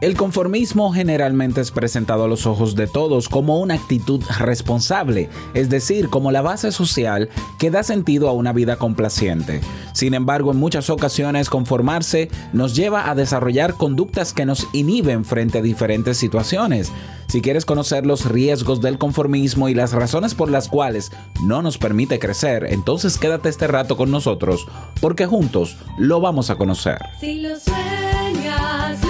El conformismo generalmente es presentado a los ojos de todos como una actitud responsable, es decir, como la base social que da sentido a una vida complaciente. Sin embargo, en muchas ocasiones conformarse nos lleva a desarrollar conductas que nos inhiben frente a diferentes situaciones. Si quieres conocer los riesgos del conformismo y las razones por las cuales no nos permite crecer, entonces quédate este rato con nosotros porque juntos lo vamos a conocer. Si lo sueñas,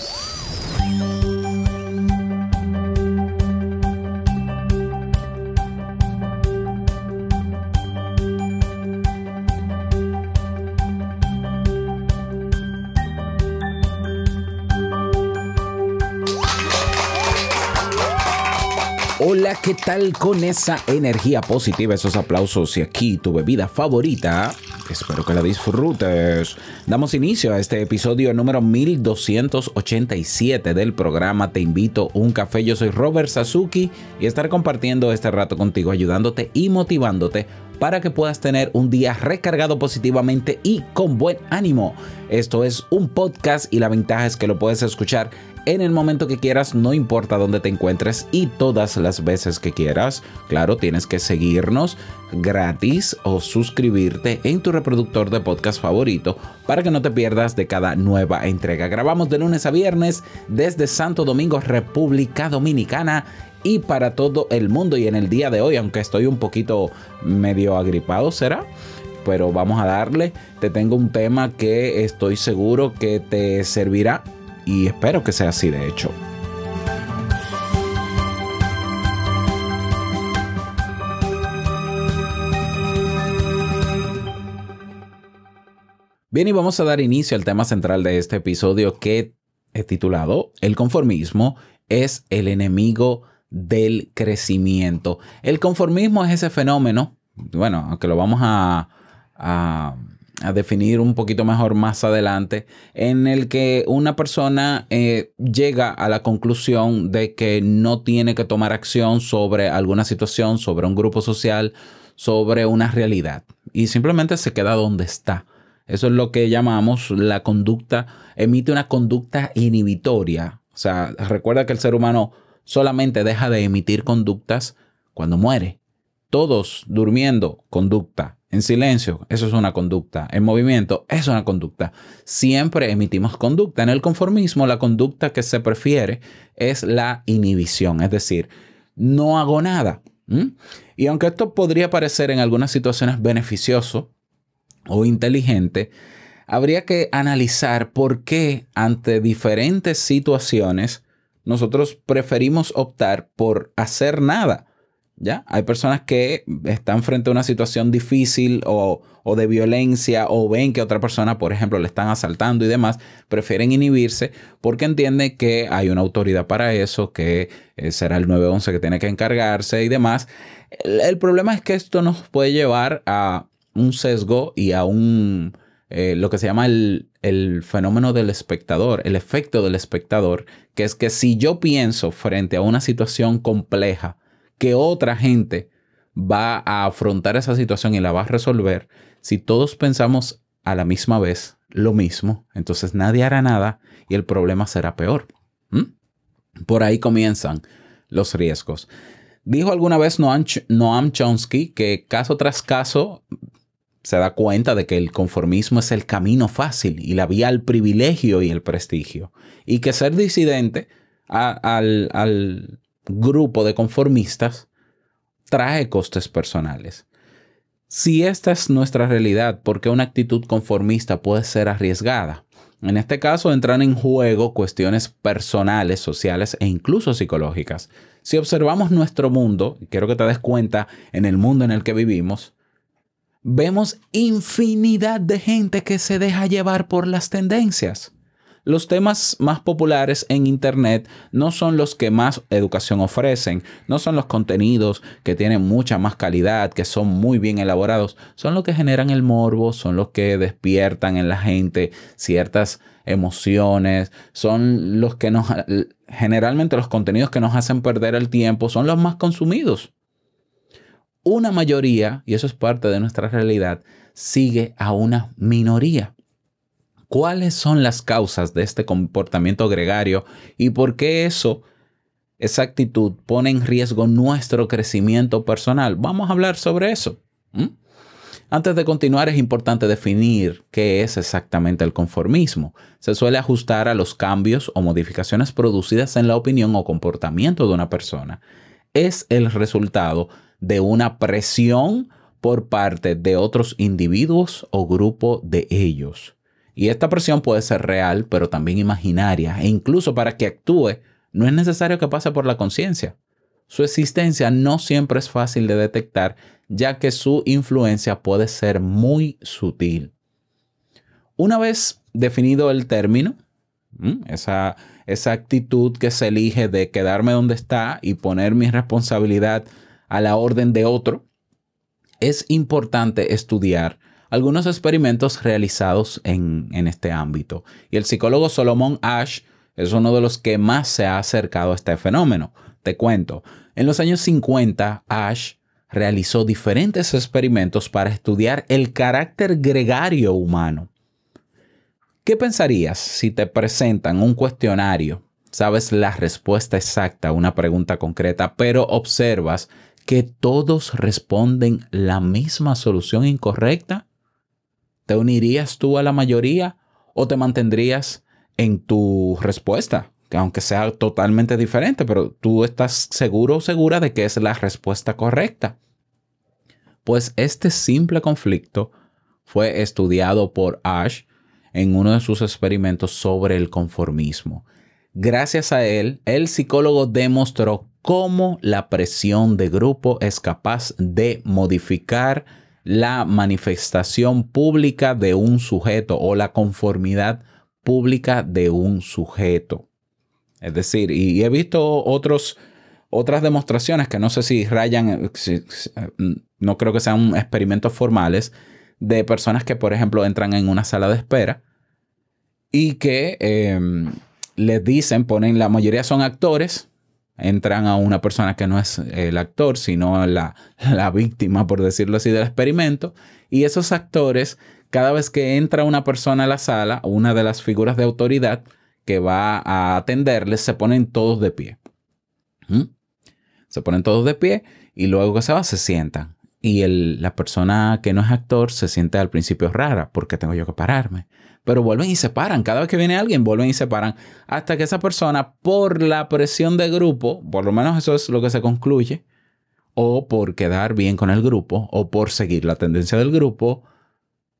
Hola, ¿qué tal con esa energía positiva, esos aplausos y aquí tu bebida favorita? Espero que la disfrutes. Damos inicio a este episodio número 1287 del programa Te invito a un café. Yo soy Robert Sasuki y estaré compartiendo este rato contigo, ayudándote y motivándote para que puedas tener un día recargado positivamente y con buen ánimo. Esto es un podcast y la ventaja es que lo puedes escuchar en el momento que quieras, no importa dónde te encuentres y todas las veces que quieras. Claro, tienes que seguirnos gratis o suscribirte en tu reproductor de podcast favorito para que no te pierdas de cada nueva entrega. Grabamos de lunes a viernes desde Santo Domingo, República Dominicana y para todo el mundo. Y en el día de hoy, aunque estoy un poquito medio agripado, será pero vamos a darle. Te tengo un tema que estoy seguro que te servirá y espero que sea así de hecho. Bien, y vamos a dar inicio al tema central de este episodio que he titulado El conformismo es el enemigo del crecimiento. El conformismo es ese fenómeno, bueno, aunque lo vamos a, a, a definir un poquito mejor más adelante, en el que una persona eh, llega a la conclusión de que no tiene que tomar acción sobre alguna situación, sobre un grupo social, sobre una realidad, y simplemente se queda donde está. Eso es lo que llamamos la conducta, emite una conducta inhibitoria. O sea, recuerda que el ser humano solamente deja de emitir conductas cuando muere. Todos durmiendo, conducta. En silencio, eso es una conducta. En movimiento, es una conducta. Siempre emitimos conducta. En el conformismo, la conducta que se prefiere es la inhibición, es decir, no hago nada. Y aunque esto podría parecer en algunas situaciones beneficioso o inteligente, habría que analizar por qué ante diferentes situaciones nosotros preferimos optar por hacer nada. ¿Ya? Hay personas que están frente a una situación difícil o, o, de violencia o ven que otra persona, por ejemplo, le están asaltando y demás, prefieren inhibirse porque entienden que hay una autoridad para eso, que eh, será el 911 que tiene que encargarse y demás. El, problema es que esto nos puede llevar a un sesgo y a un, eh, lo que se llama el, el fenómeno del espectador, el efecto del espectador, que es que si yo pienso frente a una situación compleja, que otra gente va a afrontar esa situación y la va a resolver, si todos pensamos a la misma vez lo mismo, entonces nadie hará nada y el problema será peor. ¿Mm? Por ahí comienzan los riesgos. Dijo alguna vez Noam, Noam Chomsky que caso tras caso se da cuenta de que el conformismo es el camino fácil y la vía al privilegio y el prestigio. Y que ser disidente al, al grupo de conformistas trae costes personales. Si esta es nuestra realidad, ¿por qué una actitud conformista puede ser arriesgada? En este caso entran en juego cuestiones personales, sociales e incluso psicológicas. Si observamos nuestro mundo, y quiero que te des cuenta en el mundo en el que vivimos, vemos infinidad de gente que se deja llevar por las tendencias. Los temas más populares en Internet no son los que más educación ofrecen, no son los contenidos que tienen mucha más calidad, que son muy bien elaborados, son los que generan el morbo, son los que despiertan en la gente ciertas emociones, son los que nos, generalmente los contenidos que nos hacen perder el tiempo, son los más consumidos. Una mayoría, y eso es parte de nuestra realidad, sigue a una minoría. ¿Cuáles son las causas de este comportamiento gregario y por qué eso, esa actitud, pone en riesgo nuestro crecimiento personal? Vamos a hablar sobre eso. Antes de continuar, es importante definir qué es exactamente el conformismo. Se suele ajustar a los cambios o modificaciones producidas en la opinión o comportamiento de una persona. Es el resultado de una presión por parte de otros individuos o grupo de ellos. Y esta presión puede ser real, pero también imaginaria. E incluso para que actúe, no es necesario que pase por la conciencia. Su existencia no siempre es fácil de detectar, ya que su influencia puede ser muy sutil. Una vez definido el término, esa, esa actitud que se elige de quedarme donde está y poner mi responsabilidad a la orden de otro, es importante estudiar algunos experimentos realizados en, en, este ámbito. Y el psicólogo Solomon Ash es uno de los que más se ha acercado a este fenómeno. Te cuento, en los años 50, Ash realizó diferentes experimentos para estudiar el carácter gregario humano. ¿Qué pensarías si te presentan un cuestionario? Sabes la respuesta exacta a una pregunta concreta, pero observas que todos responden la misma solución incorrecta. ¿Te unirías tú a la mayoría o te mantendrías en tu respuesta? Que aunque sea totalmente diferente, pero tú estás seguro o segura de que es la respuesta correcta. Pues este simple conflicto fue estudiado por Ash en uno de sus experimentos sobre el conformismo. Gracias a él, el psicólogo demostró cómo la presión de grupo es capaz de modificar la manifestación pública de un sujeto o la conformidad pública de un sujeto. Es decir, y he visto otros, otras demostraciones que no sé si rayan, no creo que sean experimentos formales, de personas que, por ejemplo, entran en una sala de espera y que eh, les dicen, ponen, la mayoría son actores, entran a una persona que no es el actor, sino la, la, víctima, por decirlo así, del experimento. Y esos actores, cada vez que entra una persona a la sala, una de las figuras de autoridad que va a atenderles, se ponen todos de pie. ¿Mm? Se ponen todos de pie y luego que se va, se sientan. Y el, la persona que no es actor se siente al principio rara porque tengo yo que pararme. Pero vuelven y se paran. Cada vez que viene alguien, vuelven y se paran. Hasta que esa persona, por la presión de grupo, por lo menos eso es lo que se concluye, o por quedar bien con el grupo, o por seguir la tendencia del grupo,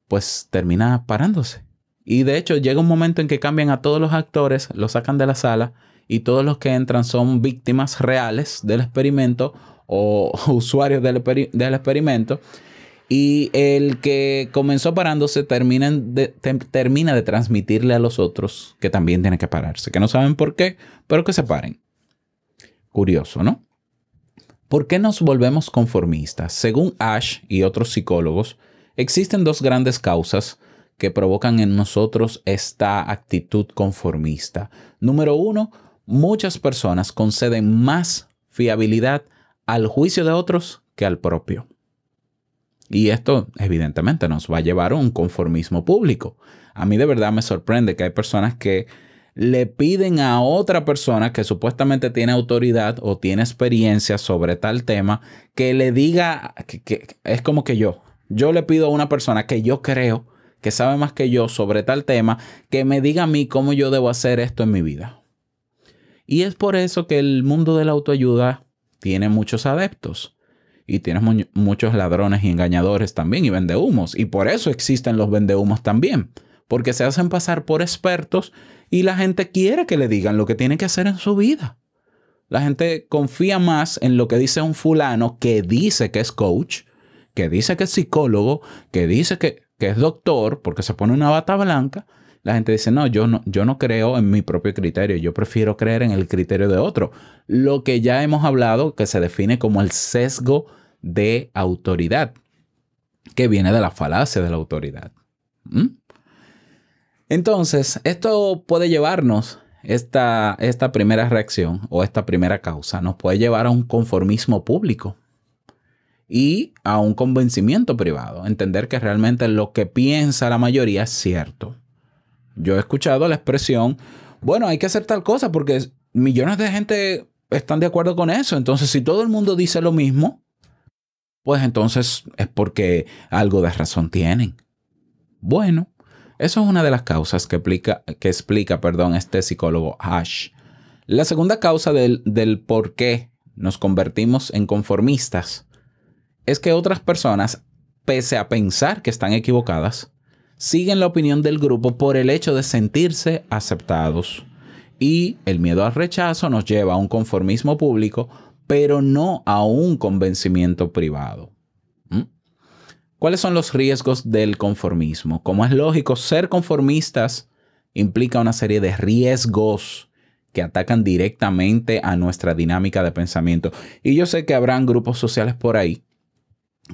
pues termina parándose. Y de hecho llega un momento en que cambian a todos los actores, los sacan de la sala y todos los que entran son víctimas reales del experimento o usuarios del, del, experimento. Y el que comenzó parándose termina de, transmitirle a los otros que también tienen que pararse, que no saben por qué, pero que se paren. Curioso, ¿no? ¿Por qué nos volvemos conformistas? Según Ash y otros psicólogos, existen dos grandes causas que provocan en nosotros esta actitud conformista. Número uno, muchas personas conceden más fiabilidad al juicio de otros que al propio. Y esto evidentemente nos va a llevar a un conformismo público. A mí de verdad me sorprende que hay personas que le piden a otra persona que supuestamente tiene autoridad o tiene experiencia sobre tal tema que le diga que, es como que yo. Yo le pido a una persona que yo creo que sabe más que yo sobre tal tema que me diga a mí cómo yo debo hacer esto en mi vida. Y es por eso que el mundo de la autoayuda tiene muchos adeptos y tienes mu muchos ladrones y engañadores también y vendehumos. Y por eso existen los vendehumos también, porque se hacen pasar por expertos y la gente quiere que le digan lo que tiene que hacer en su vida. La gente confía más en lo que dice un fulano que dice que es coach, que dice que es psicólogo, que dice que, que es doctor, porque se pone una bata blanca. La gente dice, no yo, no, yo no creo en mi propio criterio, yo prefiero creer en el criterio de otro. Lo que ya hemos hablado, que se define como el sesgo de autoridad, que viene de la falacia de la autoridad. ¿Mm? Entonces, esto puede llevarnos, esta, esta primera reacción o esta primera causa, nos puede llevar a un conformismo público y a un convencimiento privado. Entender que realmente lo que piensa la mayoría es cierto. Yo he escuchado la expresión, bueno, hay que hacer tal cosa porque millones de gente están de acuerdo con eso. Entonces, si todo el mundo dice lo mismo, pues entonces es porque algo de razón tienen. Bueno, eso es una de las causas que explica, que explica perdón, este psicólogo Ash. La segunda causa del, del por qué nos convertimos en conformistas es que otras personas, pese a pensar que están equivocadas, siguen la opinión del grupo por el hecho de sentirse aceptados. Y el miedo al rechazo nos lleva a un conformismo público, pero no a un convencimiento privado. ¿Mm? ¿Cuáles son los riesgos del conformismo? Como es lógico, ser conformistas implica una serie de riesgos que atacan directamente a nuestra dinámica de pensamiento. Y yo sé que habrán grupos sociales por ahí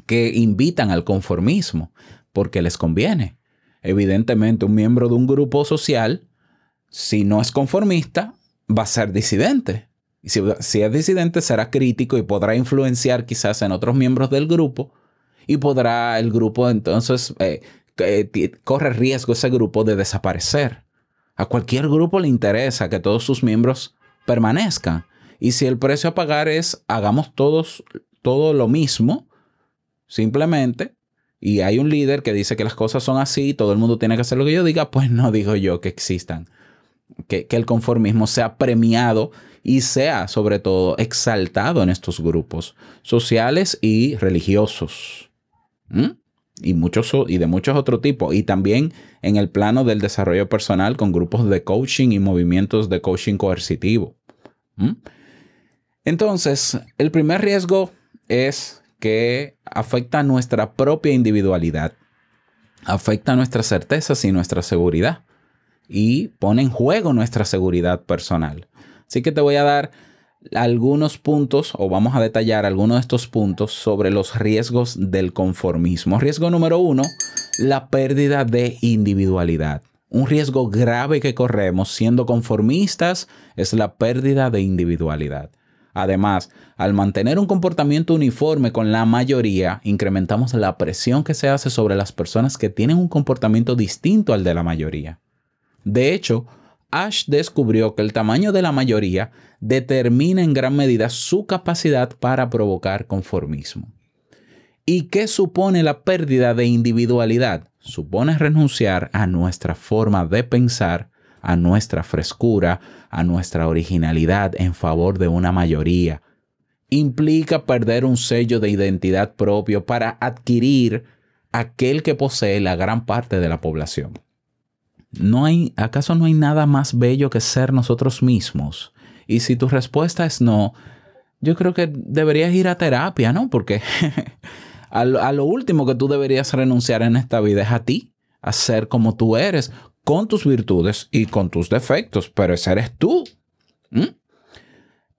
que invitan al conformismo porque les conviene. Evidentemente, un miembro de un grupo social, si no es conformista, va a ser disidente. Y si, es disidente, será crítico y podrá influenciar quizás en otros miembros del grupo y podrá el grupo entonces, eh, eh, corre riesgo ese grupo de desaparecer. A cualquier grupo le interesa que todos sus miembros permanezcan. Y si el precio a pagar es hagamos todos todo lo mismo, simplemente, y hay un líder que dice que las cosas son así, todo el mundo tiene que hacer lo que yo diga, pues no digo yo que existan. Que, que el conformismo sea premiado y sea sobre todo exaltado en estos grupos sociales y religiosos. Y, muchos, y de muchos otros tipos. Y también en el plano del desarrollo personal con grupos de coaching y movimientos de coaching coercitivo. Entonces, el primer riesgo es que afecta nuestra propia individualidad, afecta nuestras certezas y nuestra seguridad y pone en juego nuestra seguridad personal. Así que te voy a dar algunos puntos o vamos a detallar algunos de estos puntos sobre los riesgos del conformismo. Riesgo número uno, la pérdida de individualidad. Un riesgo grave que corremos siendo conformistas es la pérdida de individualidad. Además, al mantener un comportamiento uniforme con la mayoría, incrementamos la presión que se hace sobre las personas que tienen un comportamiento distinto al de la mayoría. De hecho, Ash descubrió que el tamaño de la mayoría determina en gran medida su capacidad para provocar conformismo. ¿Y qué supone la pérdida de individualidad? Supone renunciar a nuestra forma de pensar, a nuestra frescura, a nuestra originalidad en favor de una mayoría. Implica perder un sello de identidad propio para adquirir aquel que posee la gran parte de la población. ¿No hay, ¿Acaso no hay nada más bello que ser nosotros mismos? Y si tu respuesta es no, yo creo que deberías ir a terapia, ¿no? Porque a, lo, último que tú deberías renunciar en esta vida es a ti, a ser como tú eres, con tus virtudes y con tus defectos, pero ese eres tú.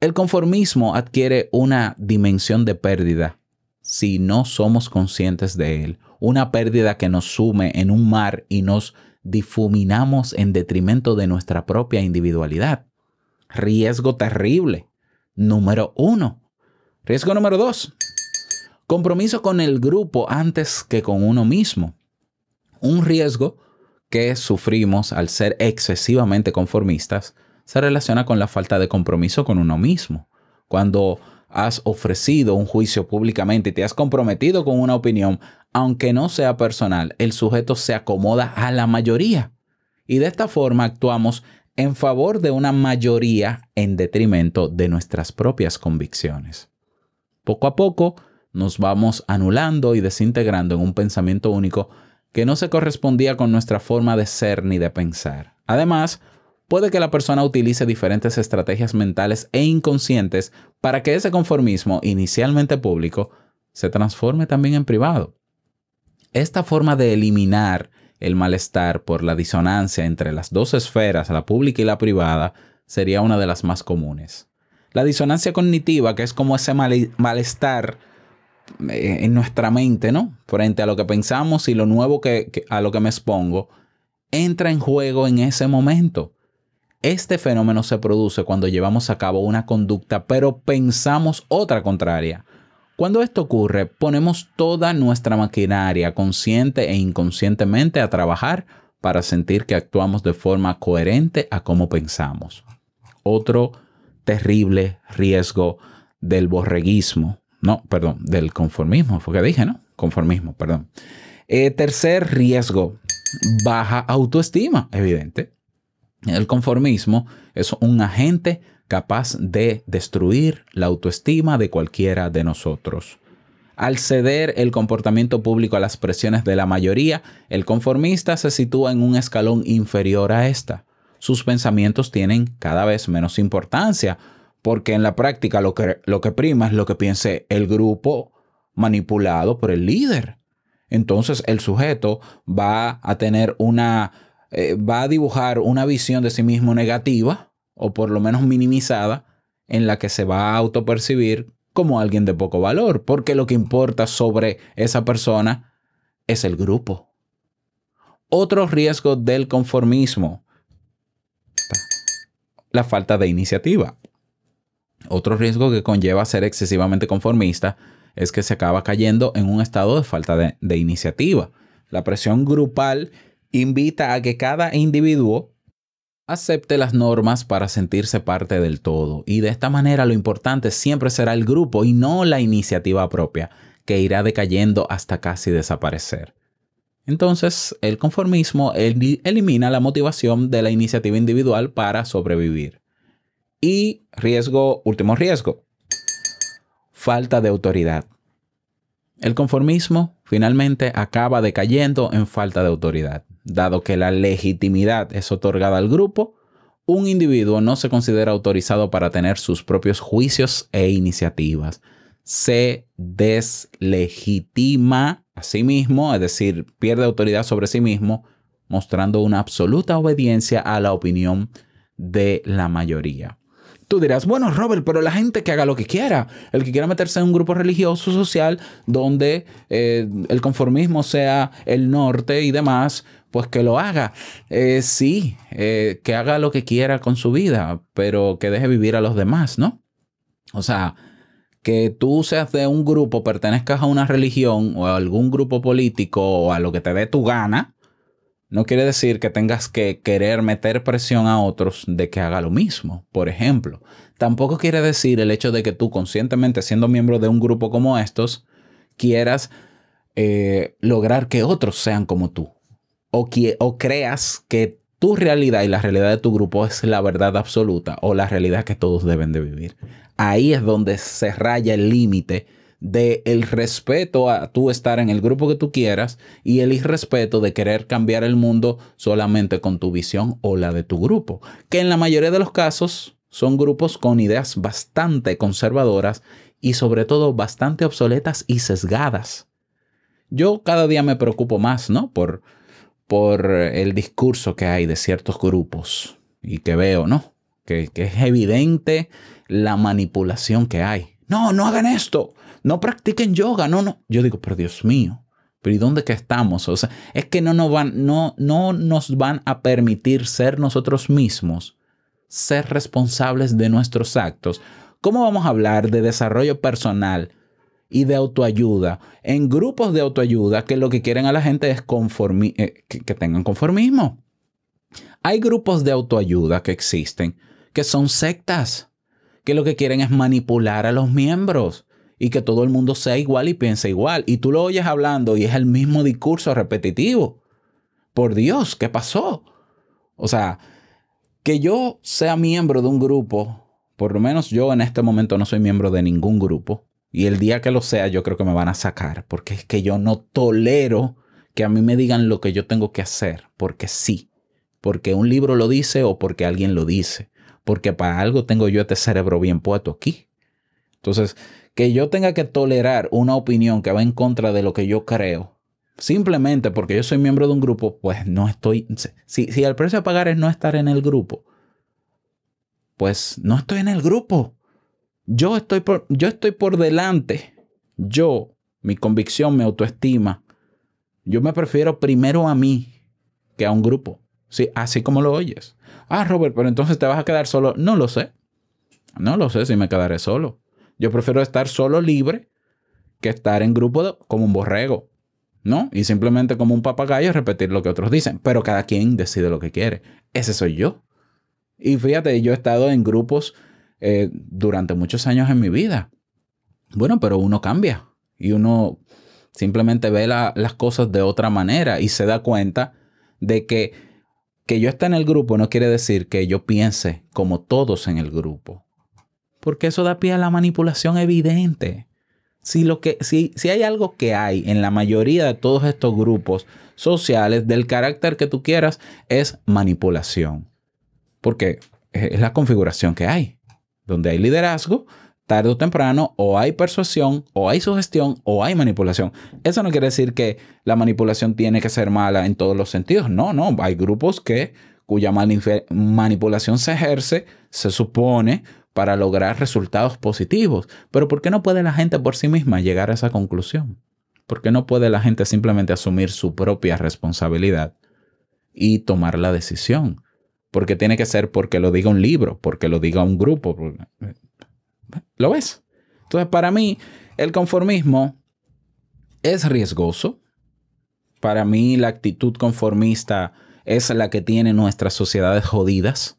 El conformismo adquiere una dimensión de pérdida si no somos conscientes de él, una pérdida que nos sume en un mar y nos difuminamos en detrimento de nuestra propia individualidad. Riesgo terrible. Número uno. Riesgo número dos. Compromiso con el grupo antes que con uno mismo. Un riesgo que sufrimos al ser excesivamente conformistas se relaciona con la falta de compromiso con uno mismo. Cuando has ofrecido un juicio públicamente y te has comprometido con una opinión, aunque no sea personal, el sujeto se acomoda a la mayoría. Y de esta forma actuamos en favor de una mayoría en detrimento de nuestras propias convicciones. Poco a poco nos vamos anulando y desintegrando en un pensamiento único que no se correspondía con nuestra forma de ser ni de pensar. Además, puede que la persona utilice diferentes estrategias mentales e inconscientes para que ese conformismo, inicialmente público, se transforme también en privado. Esta forma de eliminar el malestar por la disonancia entre las dos esferas, la pública y la privada, sería una de las más comunes. La disonancia cognitiva, que es como ese mal- malestar eh, en nuestra mente, ¿no? Frente a lo que pensamos y lo nuevo que- a lo que me expongo, entra en juego en ese momento. Este fenómeno se produce cuando llevamos a cabo una conducta, pero pensamos otra contraria. Cuando esto ocurre, ponemos toda nuestra maquinaria consciente e inconscientemente a trabajar para sentir que actuamos de forma coherente a cómo pensamos. Otro terrible riesgo del borreguismo, no, perdón, del conformismo, fue que dije, ¿no? Conformismo, perdón. Eh, tercer riesgo, baja autoestima, evidente. El conformismo es un agente capaz de destruir la autoestima de cualquiera de nosotros. Al ceder el comportamiento público a las presiones de la mayoría, el conformista se sitúa en un escalón inferior a esta. Sus pensamientos tienen cada vez menos importancia, porque en la práctica lo que, lo que prima es lo que piense el grupo manipulado por el líder. Entonces el sujeto va a tener una, eh, va a dibujar una visión de sí mismo negativa o por lo menos minimizada en la que se va a autopercibir como alguien de poco valor, porque lo que importa sobre esa persona es el grupo. Otro riesgo del conformismo, la falta de iniciativa. Otro riesgo que conlleva ser excesivamente conformista es que se acaba cayendo en un estado de falta de, de iniciativa. La presión grupal invita a que cada individuo acepte las normas para sentirse parte del todo. Y de esta manera lo importante siempre será el grupo y no la iniciativa propia, que irá decayendo hasta casi desaparecer. Entonces, el conformismo eli- elimina la motivación de la iniciativa individual para sobrevivir. Y riesgo, último riesgo, falta de autoridad. El conformismo finalmente acaba decayendo en falta de autoridad. Dado que la legitimidad es otorgada al grupo, un individuo no se considera autorizado para tener sus propios juicios e iniciativas. Se deslegitima a sí mismo, es decir, pierde autoridad sobre sí mismo, mostrando una absoluta obediencia a la opinión de la mayoría. Tú dirás, bueno, Robert, pero la gente que haga lo que quiera, el que quiera meterse en un grupo religioso social donde eh, el conformismo sea el norte y demás, pues que lo haga. Eh, sí, eh, que haga lo que quiera con su vida, pero que deje vivir a los demás, ¿no? O sea, que tú seas de un grupo, pertenezcas a una religión o a algún grupo político o a lo que te dé tu gana, no quiere decir que tengas que querer meter presión a otros de que haga lo mismo, por ejemplo. Tampoco quiere decir el hecho de que tú conscientemente siendo miembro de un grupo como estos, quieras eh, lograr que otros sean como tú. O, que, o creas que tu realidad y la realidad de tu grupo es la verdad absoluta o la realidad que todos deben de vivir. Ahí es donde se raya el límite de el respeto a tú estar en el grupo que tú quieras y el irrespeto de querer cambiar el mundo solamente con tu visión o la de tu grupo, que en la mayoría de los casos son grupos con ideas bastante conservadoras y sobre todo bastante obsoletas y sesgadas. Yo cada día me preocupo más, ¿no? Por, por el discurso que hay de ciertos grupos y que veo, ¿no? Que, que es evidente la manipulación que hay. No, no hagan esto no practiquen yoga, no, no. Yo digo, pero Dios mío, pero ¿y dónde estamos? O sea, es que no nos van, no, no nos van a permitir ser nosotros mismos, ser responsables de nuestros actos. ¿Cómo vamos a hablar de desarrollo personal y de autoayuda en grupos de autoayuda que lo que quieren a la gente es conformi eh, que tengan conformismo? Hay grupos de autoayuda que existen que son sectas, que lo que quieren es manipular a los miembros y que todo el mundo sea igual y piense igual. Y tú lo oyes hablando y es el mismo discurso repetitivo. Por Dios, ¿qué pasó? O sea, que yo sea miembro de un grupo, por lo menos yo en este momento no soy miembro de ningún grupo. Y el día que lo sea, yo creo que me van a sacar, porque es que yo no tolero que a mí me digan lo que yo tengo que hacer, porque sí, porque un libro lo dice o porque alguien lo dice, porque para algo tengo yo este cerebro bien puesto aquí. Entonces, que yo tenga que tolerar una opinión que va en contra de lo que yo creo, simplemente porque yo soy miembro de un grupo, pues no estoy, si, si el precio a pagar es no estar en el grupo, pues no estoy en el grupo. Yo estoy por, yo estoy por delante. Yo, mi convicción, mi autoestima, yo me prefiero primero a mí que a un grupo. Sí, así como lo oyes. Ah, Robert, pero entonces te vas a quedar solo. No lo sé. No lo sé si me quedaré solo. Yo prefiero estar solo libre que estar en grupo como un borrego. ¿No? Y simplemente como un papagayo repetir lo que otros dicen. Pero cada quien decide lo que quiere. Ese soy yo. Y fíjate, yo he estado en grupos eh, durante muchos años en mi vida. Bueno, pero uno cambia y uno simplemente ve la- las cosas de otra manera y se da cuenta de que que yo esté en el grupo no quiere decir que yo piense como todos en el grupo. Porque eso da pie a la manipulación evidente. Si, lo que, si, si hay algo que hay en la mayoría de todos estos grupos sociales del carácter que tú quieras, es manipulación. Porque es la configuración que hay. Donde hay liderazgo, tarde o temprano, o hay persuasión, o hay sugestión, o hay manipulación. Eso no quiere decir que la manipulación tiene que ser mala en todos los sentidos. No, no. Hay grupos que cuya manipulación se ejerce, se supone, para lograr resultados positivos. Pero ¿por qué no puede la gente por sí misma llegar a esa conclusión? ¿Por qué no puede la gente simplemente asumir su propia responsabilidad y tomar la decisión? Porque tiene que ser porque lo diga un libro, porque lo diga un grupo. porque- ¿Lo ves? Entonces, para mí, el conformismo es riesgoso. Para mí, la actitud conformista es la que tiene nuestras sociedades jodidas.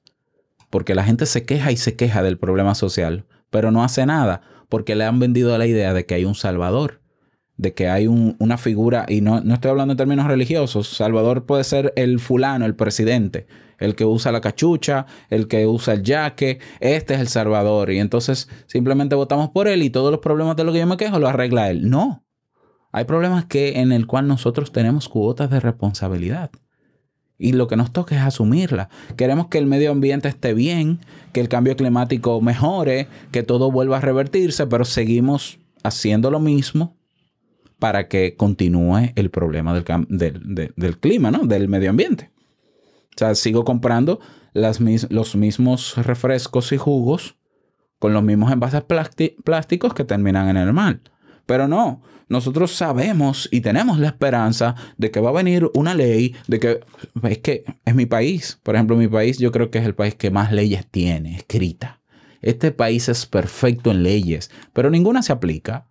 Porque la gente se queja y se queja del problema social, pero no hace nada porque le han vendido la idea de que hay un salvador, de que hay un- una figura, y no, no estoy hablando en términos religiosos, salvador puede ser el fulano, el presidente, el que usa la cachucha, el que usa el yaque, este es el salvador, y entonces simplemente votamos por él y todos los problemas de los que yo me quejo lo arregla él. No, hay problemas que en el cual nosotros tenemos cuotas de responsabilidad. Y lo que nos toca es asumirla. Queremos que el medio ambiente esté bien, que el cambio climático mejore, que todo vuelva a revertirse, pero seguimos haciendo lo mismo para que continúe el problema del, del- de- del clima, ¿no? Del medio ambiente. O sea, sigo comprando los mismos refrescos y jugos con los mismos envases plásticos que terminan en el mar. Pero no, nosotros sabemos y tenemos la esperanza de que va a venir una ley, de que es que es mi país. Por ejemplo, mi país yo creo que es el país que más leyes tiene escritas. Este país es perfecto en leyes, pero ninguna se aplica.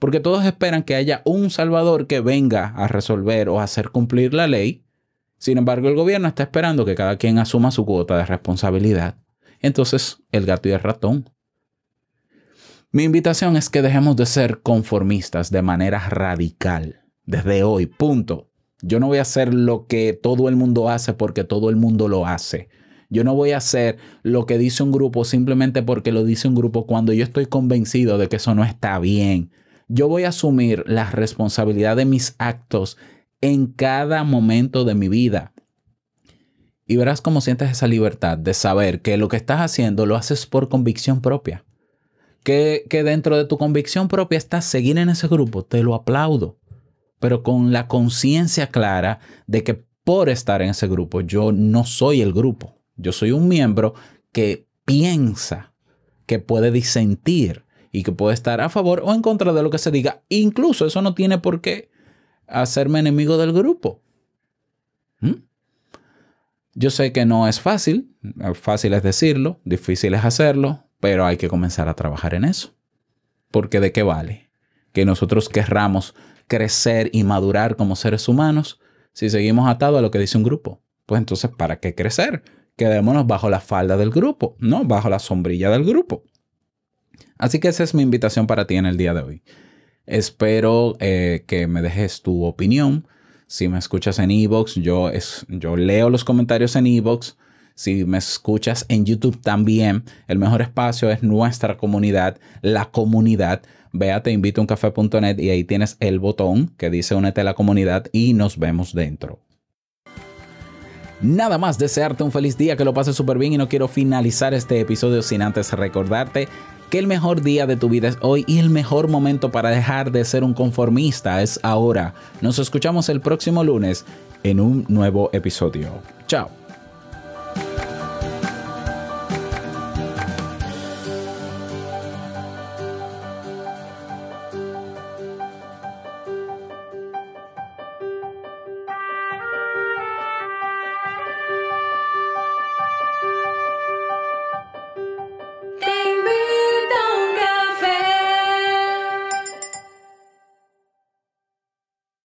Porque todos esperan que haya un salvador que venga a resolver o a hacer cumplir la ley. Sin embargo, el gobierno está esperando que cada quien asuma su cuota de responsabilidad. Entonces, el gato y el ratón. Mi invitación es que dejemos de ser conformistas de manera radical. Desde hoy, punto. Yo no voy a hacer lo que todo el mundo hace porque todo el mundo lo hace. Yo no voy a hacer lo que dice un grupo simplemente porque lo dice un grupo cuando yo estoy convencido de que eso no está bien. Yo voy a asumir la responsabilidad de mis actos en cada momento de mi vida. Y verás cómo sientes esa libertad de saber que lo que estás haciendo lo haces por convicción propia. Que, dentro de tu convicción propia estás seguir en ese grupo, te lo aplaudo. Pero con la conciencia clara de que por estar en ese grupo yo no soy el grupo. Yo soy un miembro que piensa, que puede disentir y que puede estar a favor o en contra de lo que se diga. Incluso eso no tiene por qué hacerme enemigo del grupo. ¿Mm? Yo sé que no es fácil, fácil es decirlo, difícil es hacerlo, pero hay que comenzar a trabajar en eso. Porque de qué vale que nosotros querramos crecer y madurar como seres humanos si seguimos atados a lo que dice un grupo. Pues entonces, ¿para qué crecer? Quedémonos bajo la falda del grupo, no bajo la sombrilla del grupo. Así que esa es mi invitación para ti en el día de hoy. Espero eh, que me dejes tu opinión. Si me escuchas en Evox, yo, es, yo leo los comentarios en Evox. Si me escuchas en YouTube también, el mejor espacio es nuestra comunidad, la comunidad. Ve a teinvitouncafe.net y ahí tienes el botón que dice únete a la comunidad y nos vemos dentro. Nada más desearte un feliz día, que lo pases súper bien y no quiero finalizar este episodio sin antes recordarte que el mejor día de tu vida es hoy y el mejor momento para dejar de ser un conformista es ahora. Nos escuchamos el próximo lunes en un nuevo episodio. Chao.